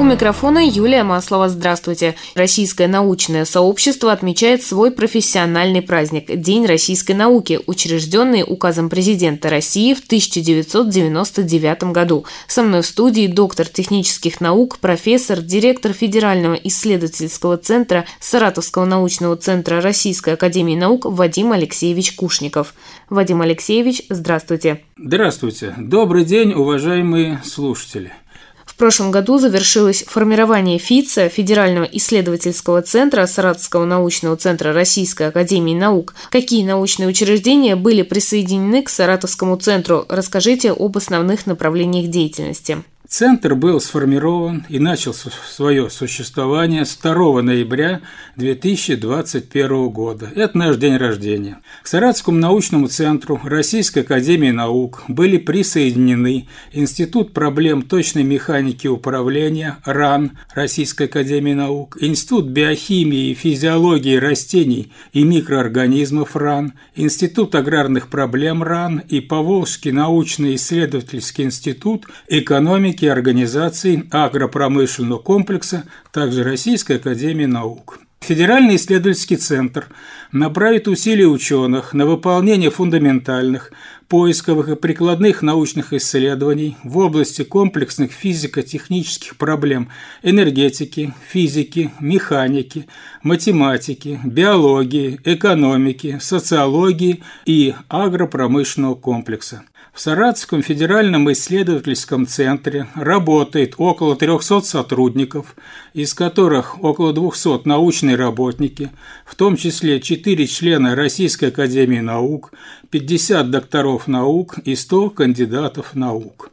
У микрофона Юлия Маслова. Здравствуйте. Российское научное сообщество отмечает свой профессиональный праздник – День российской науки, учрежденный указом президента России в 1999 году. Со мной в студии доктор технических наук, профессор, директор Федерального исследовательского центра Саратовского научного центра Российской академии наук Вадим Алексеевич Кушников. Вадим Алексеевич, здравствуйте. Здравствуйте. Добрый день, уважаемые слушатели прошлом году завершилось формирование ФИЦа, Федерального исследовательского центра Саратовского научного центра Российской академии наук. Какие научные учреждения были присоединены к Саратовскому центру? Расскажите об основных направлениях деятельности. Центр был сформирован и начал свое существование с 2 ноября 2021 года. Это наш день рождения. К Саратовскому научному центру Российской академии наук были присоединены Институт проблем точной механики управления РАН Российской академии наук, Институт биохимии и физиологии растений и микроорганизмов РАН, Институт аграрных проблем РАН и Поволжский научно-исследовательский институт экономики нескольких организаций агропромышленного комплекса, также Российской академии наук. Федеральный исследовательский центр направит усилия ученых на выполнение фундаментальных, поисковых и прикладных научных исследований в области комплексных физико-технических проблем энергетики, физики, механики, математики, биологии, экономики, социологии и агропромышленного комплекса. В Саратовском федеральном исследовательском центре работает около 300 сотрудников, из которых около 200 научные работники, в том числе 4 члена Российской академии наук, 50 докторов наук и 100 кандидатов наук.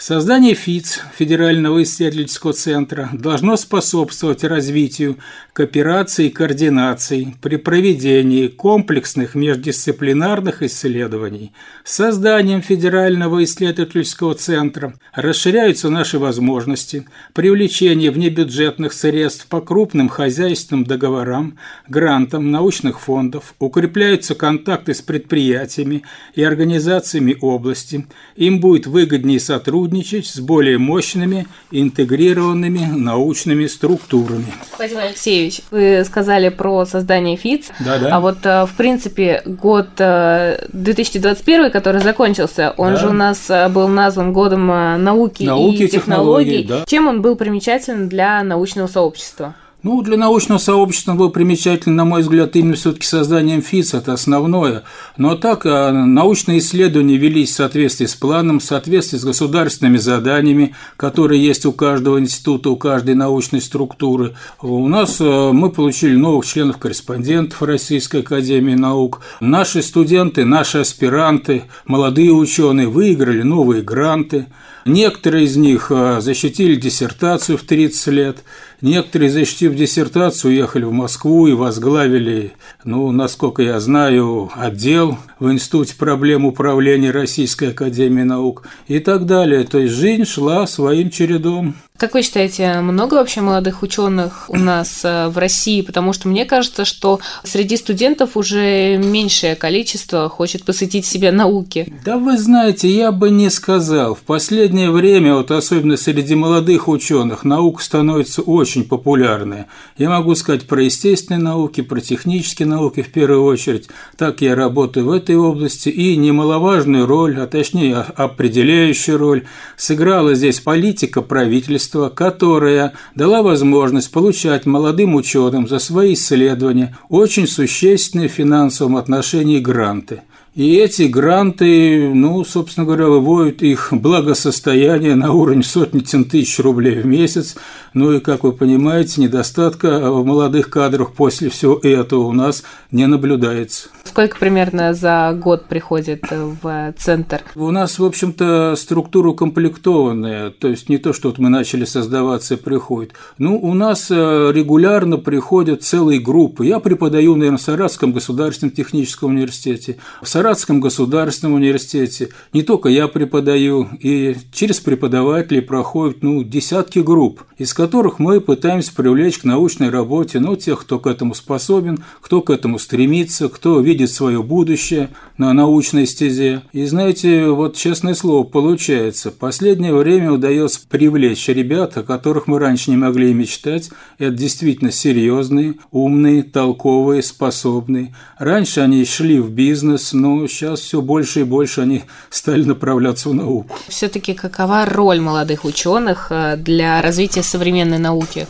Создание ФИЦ, Федерального исследовательского центра, должно способствовать развитию кооперации и координации при проведении комплексных междисциплинарных исследований. Созданием Федерального исследовательского центра расширяются наши возможности привлечения внебюджетных средств по крупным хозяйственным договорам, грантам научных фондов, укрепляются контакты с предприятиями и организациями области, им будет выгоднее сотрудничать сотрудничать с более мощными интегрированными научными структурами. Владимир Алексеевич, вы сказали про создание ФИЦ. Да, да. А вот, э, в принципе, год 2021, э, который закончился, он да. же у нас э, был назван годом науки, науки и технологий. технологий да. Чем он был примечателен для научного сообщества? Ну, для научного сообщества был примечателен, на мой взгляд, именно все-таки созданием ФИЦ, это основное. Но так а, научные исследования велись в соответствии с планом, в соответствии с государственными заданиями, которые есть у каждого института, у каждой научной структуры. У нас а, мы получили новых членов-корреспондентов Российской Академии Наук. Наши студенты, наши аспиранты, молодые ученые выиграли новые гранты. Некоторые из них а, защитили диссертацию в 30 лет, некоторые, защитив диссертацию, уехали в Москву и возглавили, ну, насколько я знаю, отдел в Институте проблем управления Российской Академии Наук и так далее. То есть жизнь шла своим чередом. Как вы считаете, много вообще молодых ученых у нас э, в России? Потому что мне кажется, что среди студентов уже меньшее количество хочет посвятить себя науке. Да вы знаете, я бы не сказал. В последнее время, вот особенно среди молодых ученых, наука становится очень популярной. Я могу сказать про естественные науки, про технические науки в первую очередь. Так я работаю в этой области. И немаловажную роль, а точнее определяющую роль, сыграла здесь политика правительства правительства, которая дала возможность получать молодым ученым за свои исследования очень существенные в финансовом отношении гранты. И эти гранты, ну, собственно говоря, выводят их благосостояние на уровень сотни тысяч рублей в месяц. Ну и, как вы понимаете, недостатка в молодых кадрах после всего этого у нас не наблюдается. Сколько примерно за год приходит в центр? У нас, в общем-то, структура укомплектованная, то есть не то, что вот мы начали создаваться и приходит. Ну, у нас э, регулярно приходят целые группы. Я преподаю, наверное, в Саратовском государственном техническом университете, в Саратовском государственном университете. Не только я преподаю, и через преподавателей проходят, ну, десятки групп, из которых мы пытаемся привлечь к научной работе, ну, тех, кто к этому способен, кто к этому стремится, кто видит свое будущее на научной стезе. И знаете, вот честное слово, получается, последнее время удается привлечь ребят, о которых мы раньше не могли мечтать. Это действительно серьезные, умные, толковые, способные. Раньше они шли в бизнес, но сейчас все больше и больше они стали направляться в науку. Все-таки какова роль молодых ученых э, для развития современной науки?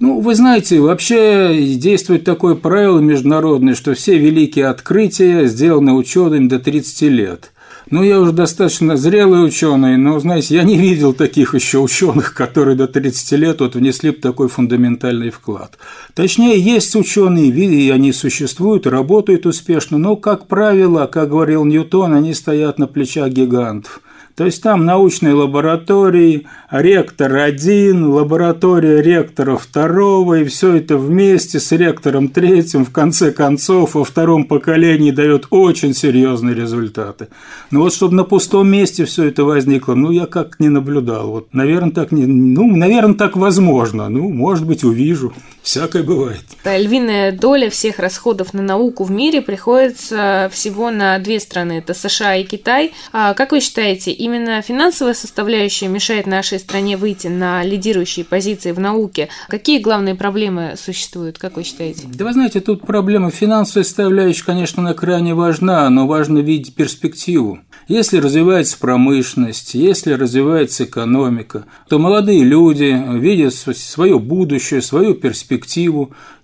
Ну, вы знаете, вообще действует такое правило международное, что все великие открытия сделаны учеными до 30 лет. Ну, я уже достаточно зрелый ученый, но, знаете, я не видел таких еще ученых, которые до 30 лет вот внесли бы такой фундаментальный вклад. Точнее, есть ученые, и они существуют, работают успешно, но, как правило, как говорил Ньютон, они стоят на плечах гигантов. То есть там научные лаборатории, ректор один, лаборатория ректора второго, и все это вместе с ректором третьим, в конце концов, во втором поколении дает очень серьезные результаты. Но вот чтобы на пустом месте все это возникло, ну, я как не наблюдал. Вот, наверное, так не, ну, наверное, так возможно. Ну, может быть, увижу. Всякое бывает. Львиная доля всех расходов на науку в мире приходится всего на две страны. Это США и Китай. А как вы считаете, именно финансовая составляющая мешает нашей стране выйти на лидирующие позиции в науке? Какие главные проблемы существуют, как вы считаете? Да вы знаете, тут проблема финансовой составляющей, конечно, она крайне важна, но важно видеть перспективу. Если развивается промышленность, если развивается экономика, то молодые люди видят свое будущее, свою перспективу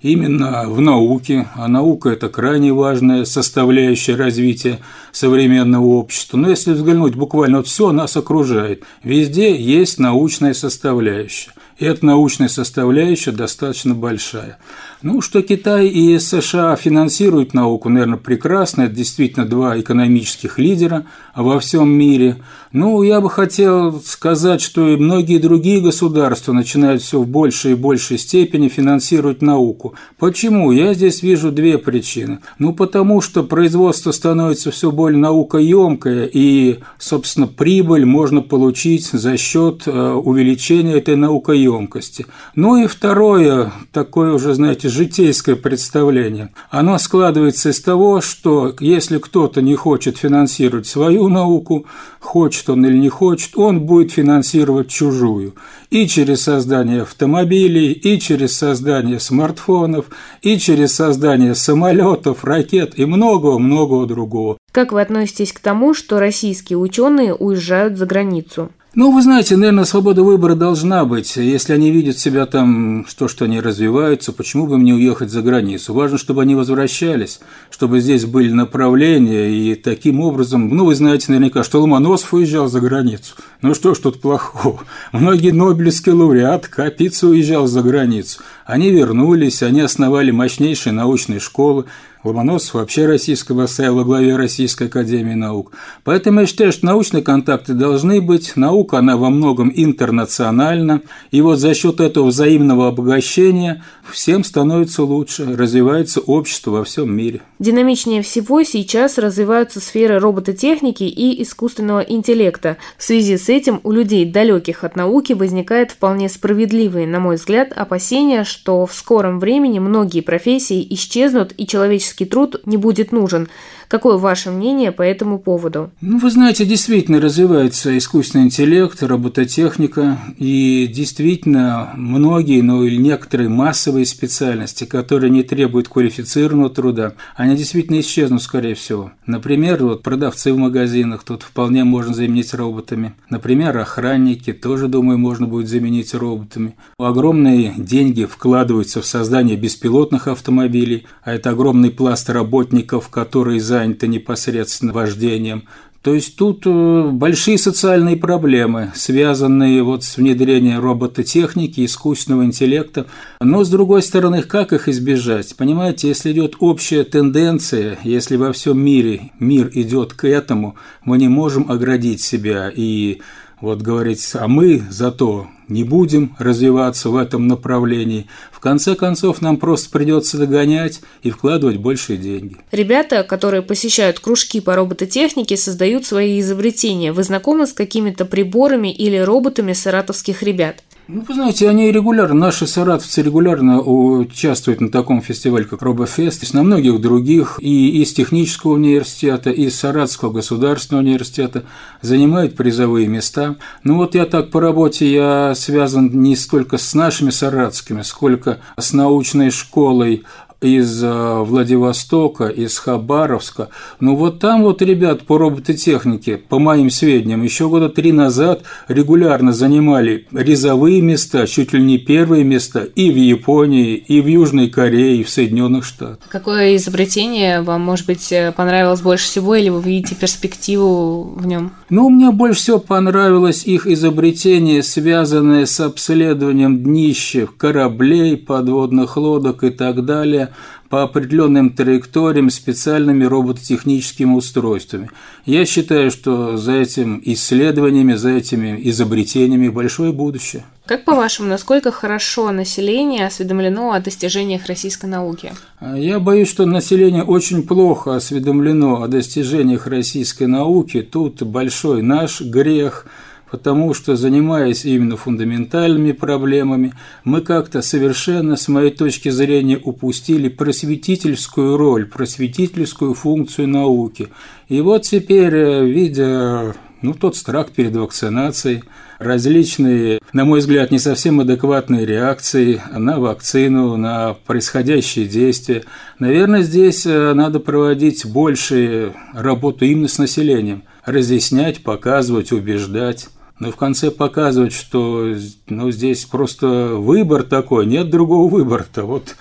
именно в науке, а наука – это крайне важная составляющая развития современного общества. Но если взглянуть буквально, все нас окружает, везде есть научная составляющая. И эта научная составляющая достаточно большая. Ну, что Китай и США финансируют науку, наверное, прекрасно. Это действительно два экономических лидера во всем мире. Ну, я бы хотел сказать, что и многие другие государства начинают все в большей и большей степени финансировать науку. Почему? Я здесь вижу две причины. Ну, потому что производство становится все более наукоемкое, и, собственно, прибыль можно получить за счет э, увеличения этой наукоемкости. Ну и второе, такое уже, знаете, житейское представление. Оно складывается из того, что если кто-то не хочет финансировать свою науку, хочет он или не хочет, он будет финансировать чужую. И через создание автомобилей, и через создание смартфонов, и через создание самолетов, ракет и многого-многого другого. Как вы относитесь к тому, что российские ученые уезжают за границу? Ну, вы знаете, наверное, свобода выбора должна быть. Если они видят себя там, что, что они развиваются, почему бы им не уехать за границу? Важно, чтобы они возвращались, чтобы здесь были направления, и таким образом, ну, вы знаете наверняка, что Ломоносов уезжал за границу. Ну, что ж тут плохого? Многие нобелевские лауреаты, Капица уезжал за границу. Они вернулись, они основали мощнейшие научные школы, Ломоносов вообще российского стоял во главе Российской Академии Наук. Поэтому я считаю, что научные контакты должны быть. Наука, она во многом интернациональна. И вот за счет этого взаимного обогащения всем становится лучше, развивается общество во всем мире. Динамичнее всего сейчас развиваются сферы робототехники и искусственного интеллекта. В связи с этим у людей, далеких от науки, возникает вполне справедливые, на мой взгляд, опасения, что в скором времени многие профессии исчезнут и человеческий физический труд не будет нужен. Какое ваше мнение по этому поводу? Ну, вы знаете, действительно развивается искусственный интеллект, робототехника, и действительно многие, ну или некоторые массовые специальности, которые не требуют квалифицированного труда, они действительно исчезнут, скорее всего. Например, вот продавцы в магазинах тут вполне можно заменить роботами. Например, охранники тоже, думаю, можно будет заменить роботами. Огромные деньги вкладываются в создание беспилотных автомобилей, а это огромный пласт работников, которые заняты непосредственно вождением. То есть тут э, большие социальные проблемы, связанные вот с внедрением робототехники, искусственного интеллекта. Но, с другой стороны, как их избежать? Понимаете, если идет общая тенденция, если во всем мире мир идет к этому, мы не можем оградить себя и вот говорить, а мы зато не будем развиваться в этом направлении. В конце концов, нам просто придется догонять и вкладывать больше деньги. Ребята, которые посещают кружки по робототехнике, создают свои изобретения. Вы знакомы с какими-то приборами или роботами саратовских ребят? Ну, вы знаете, они регулярно, наши саратовцы регулярно участвуют на таком фестивале, как Робофест, на многих других, и из технического университета, и из Саратовского государственного университета занимают призовые места. Ну вот я так по работе, я связан не столько с нашими саратовскими, сколько с научной школой из э, Владивостока, из Хабаровска. Ну вот там вот ребят по робототехнике, по моим сведениям, еще года три назад регулярно занимали резовые места, чуть ли не первые места и в Японии, и в Южной Корее, и в Соединенных Штатах. Какое изобретение вам, может быть, э, понравилось больше всего, или вы видите перспективу в нем? Ну, мне больше всего понравилось их изобретение, связанное с обследованием днища кораблей, подводных лодок и так далее по определенным траекториям специальными робототехническими устройствами. Я считаю, что за этим исследованиями, за этими изобретениями большое будущее. Как по-вашему, насколько хорошо население осведомлено о достижениях российской науки? Я боюсь, что население очень плохо осведомлено о достижениях российской науки. Тут большой наш грех – потому что, занимаясь именно фундаментальными проблемами, мы как-то совершенно, с моей точки зрения, упустили просветительскую роль, просветительскую функцию науки. И вот теперь, э, видя ну, тот страх перед вакцинацией, различные, на мой взгляд, не совсем адекватные реакции на вакцину, на происходящие действия. Наверное, здесь э, надо проводить больше работу именно с населением, разъяснять, показывать, убеждать но в конце показывать, что ну, здесь просто выбор такой, нет другого выбора-то. Вот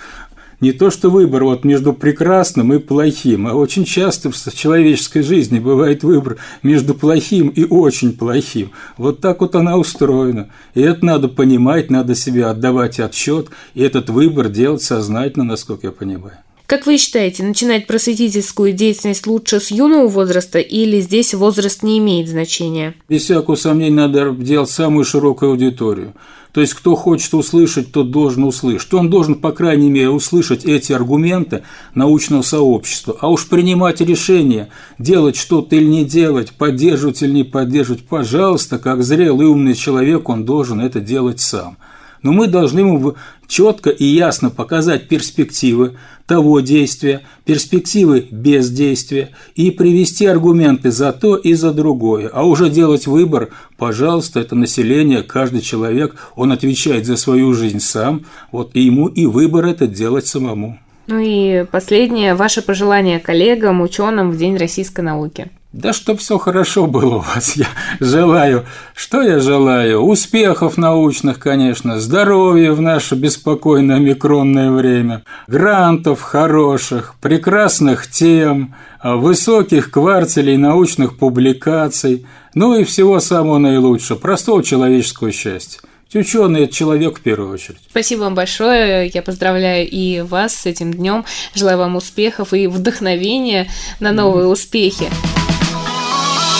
не то, что выбор вот между прекрасным и плохим, а очень часто в человеческой жизни бывает выбор между плохим и очень плохим. Вот так вот она устроена. И это надо понимать, надо себе отдавать отчет, и этот выбор делать сознательно, насколько я понимаю. Как вы считаете, начинать просветительскую деятельность лучше с юного возраста или здесь возраст не имеет значения? Без всякого сомнения надо делать самую широкую аудиторию. То есть, кто хочет услышать, тот должен услышать. Он должен, по крайней мере, услышать эти аргументы научного сообщества. А уж принимать решение, делать что-то или не делать, поддерживать или не поддерживать, пожалуйста, как зрелый умный человек, он должен это делать сам но мы должны ему четко и ясно показать перспективы того действия, перспективы бездействия и привести аргументы за то и за другое. А уже делать выбор, пожалуйста, это население, каждый человек, он отвечает за свою жизнь сам, вот ему и выбор это делать самому. Ну и последнее, ваше пожелание коллегам, ученым в День российской науки. Да чтоб все хорошо было у вас, я желаю. Что я желаю? Успехов научных, конечно, здоровья в наше беспокойное микронное время, грантов хороших, прекрасных тем, высоких квартелей научных публикаций, ну и всего самого наилучшего, простого человеческого счастья. Ученый – это человек в первую очередь. Спасибо вам большое. Я поздравляю и вас с этим днем. Желаю вам успехов и вдохновения на новые успехи.